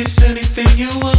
It's anything you want.